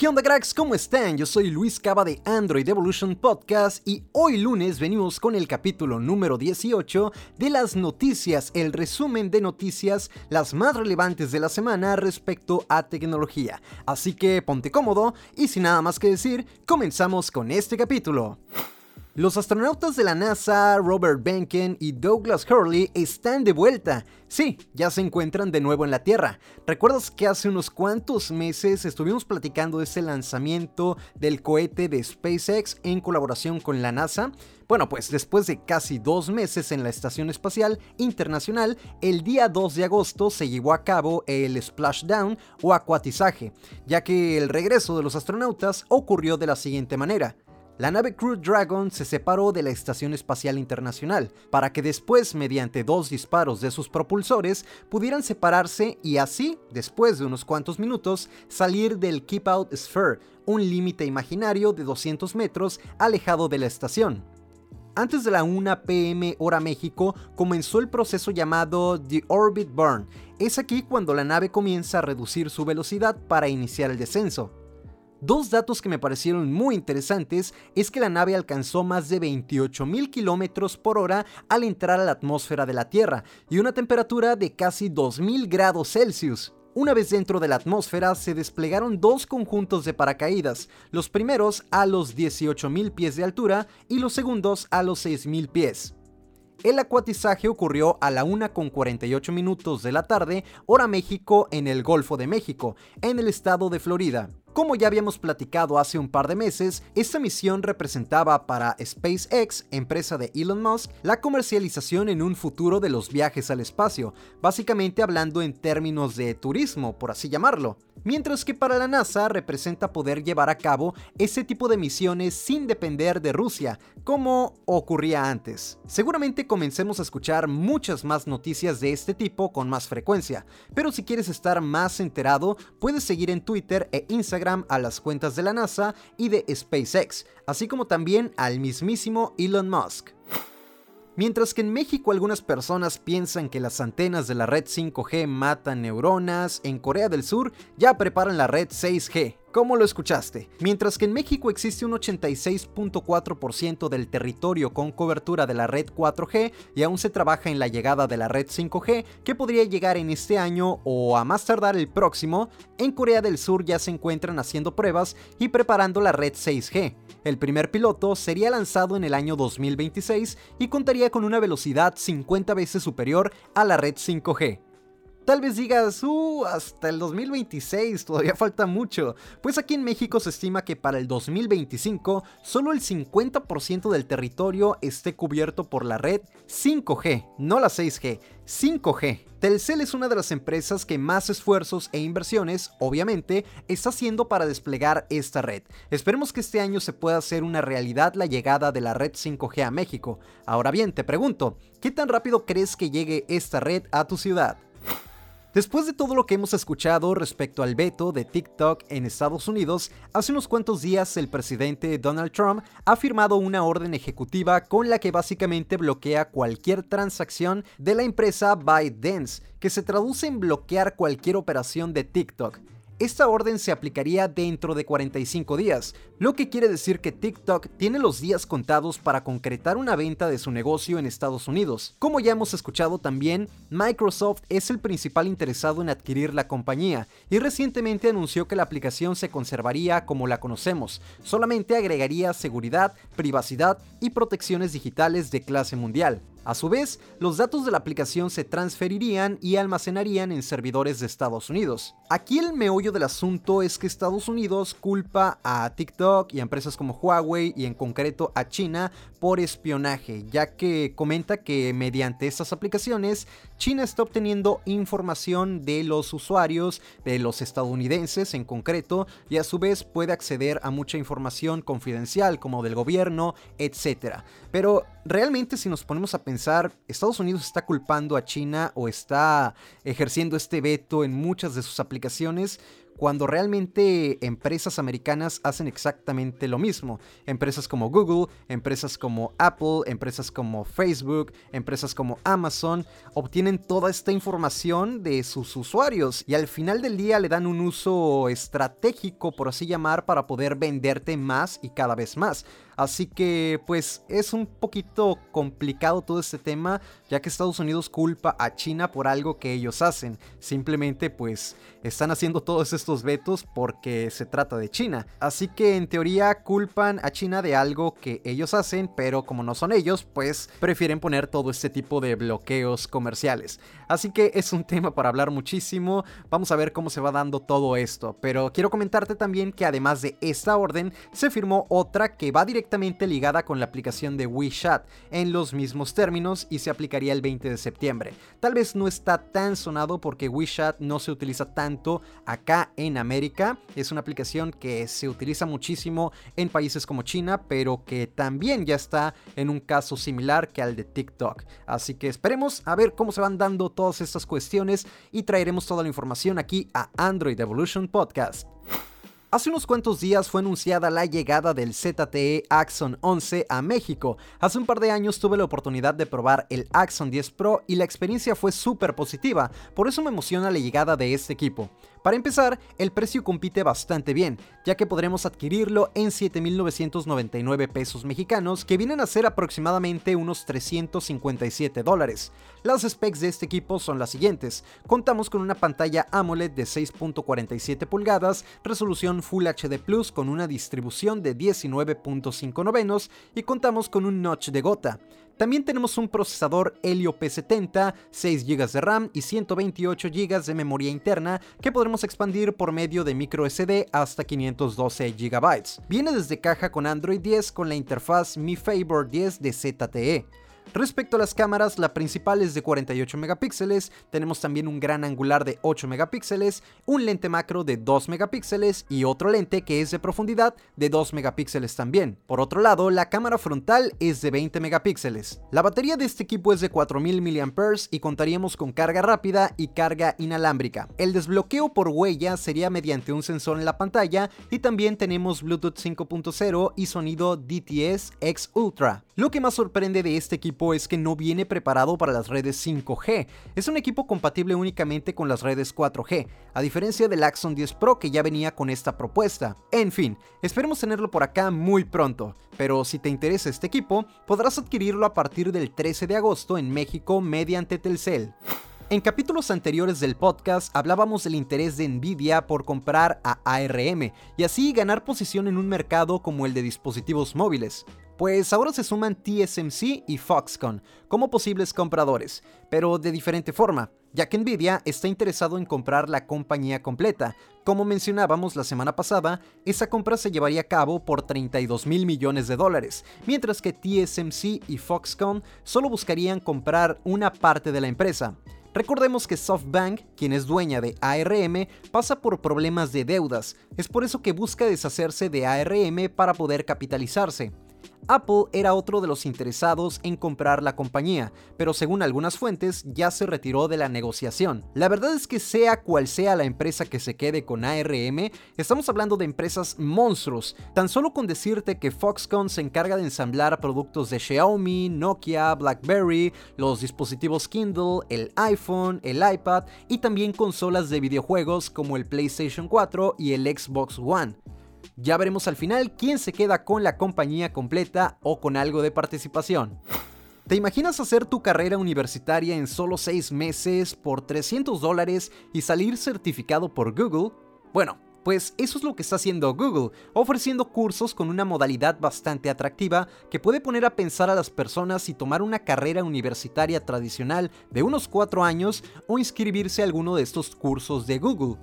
¿Qué onda cracks? ¿Cómo están? Yo soy Luis Cava de Android Evolution Podcast y hoy lunes venimos con el capítulo número 18 de las noticias, el resumen de noticias las más relevantes de la semana respecto a tecnología. Así que ponte cómodo y sin nada más que decir, comenzamos con este capítulo. Los astronautas de la NASA, Robert Benken y Douglas Hurley, están de vuelta. Sí, ya se encuentran de nuevo en la Tierra. ¿Recuerdas que hace unos cuantos meses estuvimos platicando de ese lanzamiento del cohete de SpaceX en colaboración con la NASA? Bueno, pues después de casi dos meses en la Estación Espacial Internacional, el día 2 de agosto se llevó a cabo el splashdown o acuatizaje, ya que el regreso de los astronautas ocurrió de la siguiente manera la nave Crew Dragon se separó de la Estación Espacial Internacional, para que después, mediante dos disparos de sus propulsores, pudieran separarse y así, después de unos cuantos minutos, salir del Keep Out Sphere, un límite imaginario de 200 metros alejado de la estación. Antes de la 1 pm hora México comenzó el proceso llamado The Orbit Burn. Es aquí cuando la nave comienza a reducir su velocidad para iniciar el descenso. Dos datos que me parecieron muy interesantes es que la nave alcanzó más de 28.000 kilómetros por hora al entrar a la atmósfera de la Tierra y una temperatura de casi 2.000 grados Celsius. Una vez dentro de la atmósfera se desplegaron dos conjuntos de paracaídas, los primeros a los 18.000 pies de altura y los segundos a los 6.000 pies. El acuatizaje ocurrió a la 1 con 48 minutos de la tarde, hora México, en el Golfo de México, en el estado de Florida. Como ya habíamos platicado hace un par de meses, esta misión representaba para SpaceX, empresa de Elon Musk, la comercialización en un futuro de los viajes al espacio, básicamente hablando en términos de turismo, por así llamarlo. Mientras que para la NASA representa poder llevar a cabo ese tipo de misiones sin depender de Rusia, como ocurría antes. Seguramente comencemos a escuchar muchas más noticias de este tipo con más frecuencia, pero si quieres estar más enterado, puedes seguir en Twitter e Instagram a las cuentas de la NASA y de SpaceX, así como también al mismísimo Elon Musk. Mientras que en México algunas personas piensan que las antenas de la red 5G matan neuronas, en Corea del Sur ya preparan la red 6G, ¿Cómo lo escuchaste? Mientras que en México existe un 86.4% del territorio con cobertura de la red 4G y aún se trabaja en la llegada de la red 5G que podría llegar en este año o a más tardar el próximo, en Corea del Sur ya se encuentran haciendo pruebas y preparando la red 6G. El primer piloto sería lanzado en el año 2026 y contaría con una velocidad 50 veces superior a la red 5G. Tal vez digas, uh, hasta el 2026 todavía falta mucho. Pues aquí en México se estima que para el 2025 solo el 50% del territorio esté cubierto por la red 5G, no la 6G, 5G. Telcel es una de las empresas que más esfuerzos e inversiones, obviamente, está haciendo para desplegar esta red. Esperemos que este año se pueda hacer una realidad la llegada de la red 5G a México. Ahora bien, te pregunto, ¿qué tan rápido crees que llegue esta red a tu ciudad? Después de todo lo que hemos escuchado respecto al veto de TikTok en Estados Unidos, hace unos cuantos días el presidente Donald Trump ha firmado una orden ejecutiva con la que básicamente bloquea cualquier transacción de la empresa ByteDance, que se traduce en bloquear cualquier operación de TikTok. Esta orden se aplicaría dentro de 45 días, lo que quiere decir que TikTok tiene los días contados para concretar una venta de su negocio en Estados Unidos. Como ya hemos escuchado también, Microsoft es el principal interesado en adquirir la compañía y recientemente anunció que la aplicación se conservaría como la conocemos, solamente agregaría seguridad, privacidad y protecciones digitales de clase mundial. A su vez, los datos de la aplicación se transferirían y almacenarían en servidores de Estados Unidos. Aquí el meollo del asunto es que Estados Unidos culpa a TikTok y a empresas como Huawei y en concreto a China por espionaje, ya que comenta que mediante estas aplicaciones China está obteniendo información de los usuarios, de los estadounidenses en concreto, y a su vez puede acceder a mucha información confidencial como del gobierno, etc. Pero realmente si nos ponemos a pensar, Estados Unidos está culpando a China o está ejerciendo este veto en muchas de sus aplicaciones, cuando realmente empresas americanas hacen exactamente lo mismo. Empresas como Google, empresas como Apple, empresas como Facebook, empresas como Amazon obtienen toda esta información de sus usuarios y al final del día le dan un uso estratégico, por así llamar, para poder venderte más y cada vez más. Así que pues es un poquito complicado todo este tema, ya que Estados Unidos culpa a China por algo que ellos hacen. Simplemente pues están haciendo todos estos vetos porque se trata de China. Así que en teoría culpan a China de algo que ellos hacen, pero como no son ellos, pues prefieren poner todo este tipo de bloqueos comerciales. Así que es un tema para hablar muchísimo. Vamos a ver cómo se va dando todo esto. Pero quiero comentarte también que además de esta orden, se firmó otra que va directamente ligada con la aplicación de WeChat en los mismos términos y se aplicaría el 20 de septiembre. Tal vez no está tan sonado porque WeChat no se utiliza tanto acá en América. Es una aplicación que se utiliza muchísimo en países como China, pero que también ya está en un caso similar que al de TikTok. Así que esperemos a ver cómo se van dando todas estas cuestiones y traeremos toda la información aquí a Android Evolution Podcast. Hace unos cuantos días fue anunciada la llegada del ZTE Axon 11 a México. Hace un par de años tuve la oportunidad de probar el Axon 10 Pro y la experiencia fue súper positiva, por eso me emociona la llegada de este equipo. Para empezar, el precio compite bastante bien, ya que podremos adquirirlo en 7.999 pesos mexicanos, que vienen a ser aproximadamente unos 357 dólares. Las specs de este equipo son las siguientes. Contamos con una pantalla AMOLED de 6.47 pulgadas, resolución Full HD Plus con una distribución de 19.5 novenos y contamos con un notch de gota. También tenemos un procesador Helio P70, 6 GB de RAM y 128 GB de memoria interna que podremos expandir por medio de microSD hasta 512 GB. Viene desde caja con Android 10 con la interfaz Mi Favor 10 de ZTE. Respecto a las cámaras, la principal es de 48 megapíxeles, tenemos también un gran angular de 8 megapíxeles, un lente macro de 2 megapíxeles y otro lente que es de profundidad de 2 megapíxeles también. Por otro lado, la cámara frontal es de 20 megapíxeles. La batería de este equipo es de 4000 mAh y contaríamos con carga rápida y carga inalámbrica. El desbloqueo por huella sería mediante un sensor en la pantalla y también tenemos Bluetooth 5.0 y sonido DTS X Ultra. Lo que más sorprende de este equipo es que no viene preparado para las redes 5G. Es un equipo compatible únicamente con las redes 4G, a diferencia del Axon 10 Pro que ya venía con esta propuesta. En fin, esperemos tenerlo por acá muy pronto, pero si te interesa este equipo, podrás adquirirlo a partir del 13 de agosto en México mediante Telcel. En capítulos anteriores del podcast hablábamos del interés de Nvidia por comprar a ARM y así ganar posición en un mercado como el de dispositivos móviles. Pues ahora se suman TSMC y Foxconn como posibles compradores, pero de diferente forma, ya que Nvidia está interesado en comprar la compañía completa. Como mencionábamos la semana pasada, esa compra se llevaría a cabo por 32 mil millones de dólares, mientras que TSMC y Foxconn solo buscarían comprar una parte de la empresa. Recordemos que SoftBank, quien es dueña de ARM, pasa por problemas de deudas, es por eso que busca deshacerse de ARM para poder capitalizarse. Apple era otro de los interesados en comprar la compañía, pero según algunas fuentes ya se retiró de la negociación. La verdad es que sea cual sea la empresa que se quede con ARM, estamos hablando de empresas monstruos. Tan solo con decirte que Foxconn se encarga de ensamblar productos de Xiaomi, Nokia, BlackBerry, los dispositivos Kindle, el iPhone, el iPad y también consolas de videojuegos como el PlayStation 4 y el Xbox One. Ya veremos al final quién se queda con la compañía completa o con algo de participación. ¿Te imaginas hacer tu carrera universitaria en solo 6 meses por 300 dólares y salir certificado por Google? Bueno, pues eso es lo que está haciendo Google, ofreciendo cursos con una modalidad bastante atractiva que puede poner a pensar a las personas si tomar una carrera universitaria tradicional de unos 4 años o inscribirse a alguno de estos cursos de Google.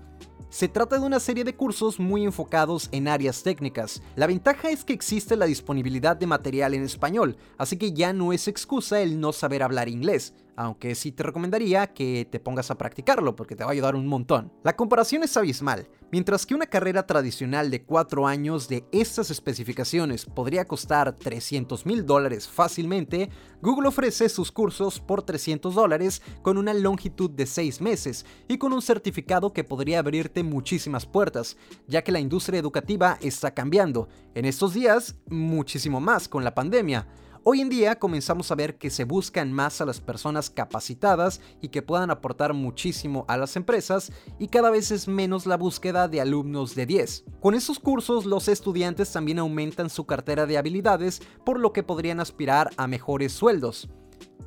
Se trata de una serie de cursos muy enfocados en áreas técnicas. La ventaja es que existe la disponibilidad de material en español, así que ya no es excusa el no saber hablar inglés. Aunque sí te recomendaría que te pongas a practicarlo porque te va a ayudar un montón. La comparación es abismal. Mientras que una carrera tradicional de 4 años de estas especificaciones podría costar 300 mil dólares fácilmente, Google ofrece sus cursos por 300 dólares con una longitud de 6 meses y con un certificado que podría abrirte muchísimas puertas, ya que la industria educativa está cambiando. En estos días, muchísimo más con la pandemia. Hoy en día comenzamos a ver que se buscan más a las personas capacitadas y que puedan aportar muchísimo a las empresas y cada vez es menos la búsqueda de alumnos de 10. Con esos cursos los estudiantes también aumentan su cartera de habilidades por lo que podrían aspirar a mejores sueldos.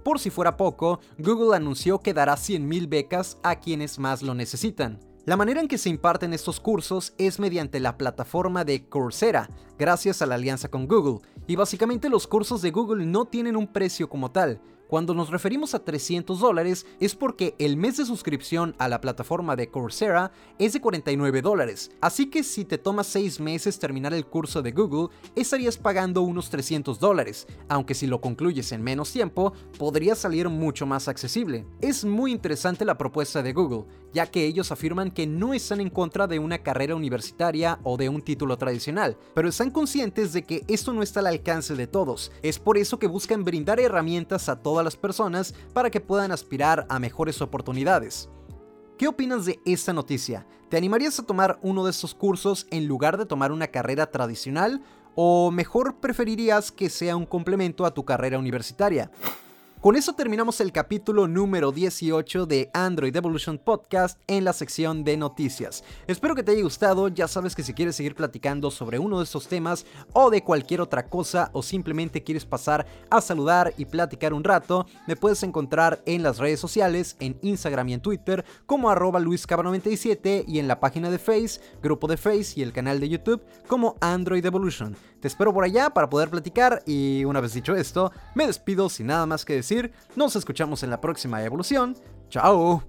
Por si fuera poco, Google anunció que dará 100.000 becas a quienes más lo necesitan. La manera en que se imparten estos cursos es mediante la plataforma de Coursera, gracias a la alianza con Google, y básicamente los cursos de Google no tienen un precio como tal, cuando nos referimos a 300 dólares es porque el mes de suscripción a la plataforma de Coursera es de 49 dólares, así que si te toma 6 meses terminar el curso de Google, estarías pagando unos 300 dólares, aunque si lo concluyes en menos tiempo, podría salir mucho más accesible. Es muy interesante la propuesta de Google, ya que ellos afirman que no están en contra de una carrera universitaria o de un título tradicional, pero están conscientes de que esto no está al alcance de todos. Es por eso que buscan brindar herramientas a todas las personas para que puedan aspirar a mejores oportunidades. ¿Qué opinas de esta noticia? ¿Te animarías a tomar uno de estos cursos en lugar de tomar una carrera tradicional? ¿O mejor preferirías que sea un complemento a tu carrera universitaria? Con eso terminamos el capítulo número 18 de Android Evolution Podcast en la sección de noticias. Espero que te haya gustado, ya sabes que si quieres seguir platicando sobre uno de estos temas o de cualquier otra cosa o simplemente quieres pasar a saludar y platicar un rato, me puedes encontrar en las redes sociales, en Instagram y en Twitter como arroba luiscaba97 y en la página de Face, grupo de Face y el canal de YouTube como Android Evolution. Te espero por allá para poder platicar y una vez dicho esto, me despido sin nada más que decir, nos escuchamos en la próxima evolución. ¡Chao!